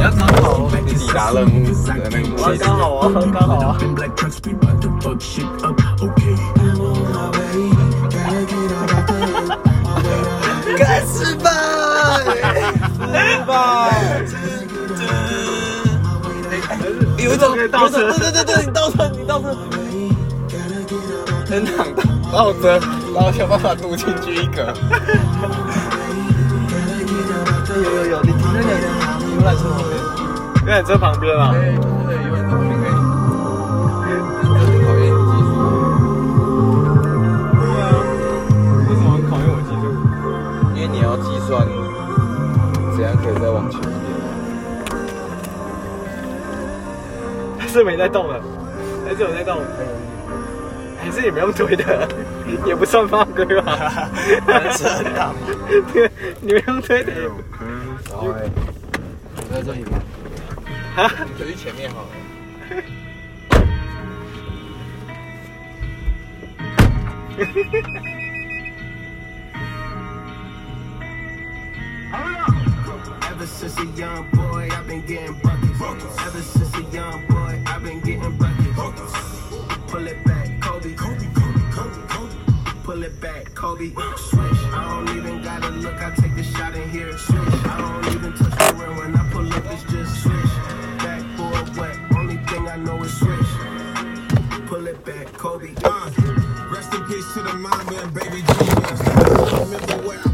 刚刚好，你你咋冷？刚刚好啊，刚好啊。该死吧！该死吧！有一种倒车，对对对对，你倒车，你倒车。N 档倒倒车，然后想办法堵进去一个。有有有，你停在那个游览车旁边，游览车旁边啊。对对对，有很多可以。考验你技术。对啊，为什么很考验我技术？因为你要计算怎样可以再往前一点。还是没在动了，还是有在动，还是也不用推的，也不算犯规吧？是很大嘛。对，你不用推的。然后嘞，你在这里吗？啊？你可以前面好了。Ever since a young boy, I've been getting buckets. Ever since a young boy, Kobe. Swish. I don't even gotta look. I take the shot in here. Swish. I don't even touch the rim when I pull up. It's just swish. Backboard wet. Only thing I know is swish. Pull it back, Kobe. Uh, rest in peace to the mama and baby Jesus. Remember where I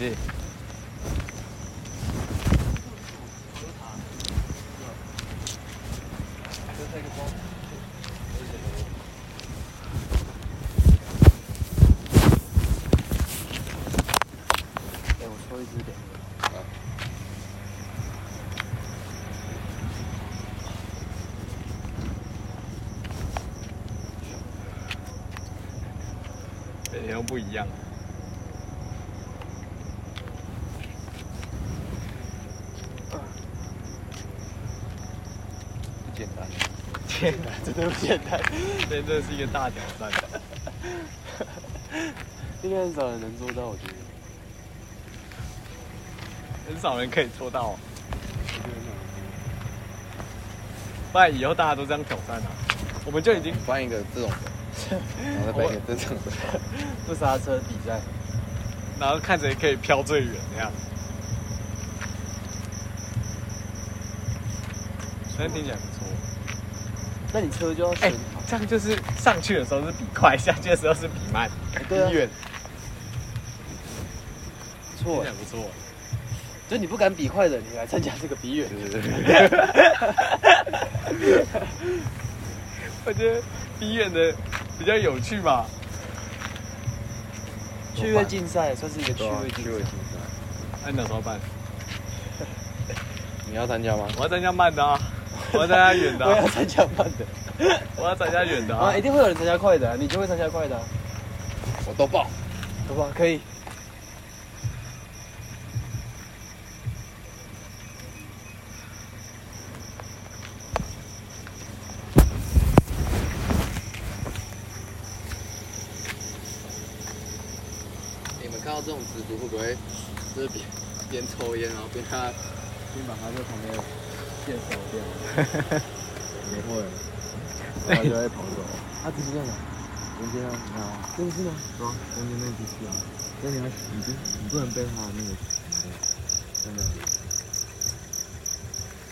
什么东西？哎，我抽一支点。每天都不一样。简单。天哪，真的不简单，真的是一个大挑战。应该很少人能做到，我觉得。很少人可以做到，不然以后大家都这样挑战啊，我们就已经搬一个这种的，然后再搬一个这种的。不刹车比赛，然后看谁可以飘最远那样。虽然听起来不错，那你车就要哎、选好。这样就是上去的时候是比快，下去的时候是比慢，对啊比远，听错起来，不错。就你不敢比快的，你来参加这个比远。我觉得比远的比较有趣吧。趣味竞赛算是一个趣味竞赛。趣味竞赛。那你哪时候办？你要参加吗？我要参加慢的啊，我要参加远的、啊，我要参加慢的我要参加远的啊啊，一。定会有人参加快的啊，你就会参加快的啊，我都报。都报？可以。你们看到这种蜘蛛会不会就是边边抽烟，然后边他边把它在旁边线烧掉？不会，他就会跑走。他只是这样的，中间啊，你看啊，这个是吗？中间那只是啊，那你要你不你不能被他那个真的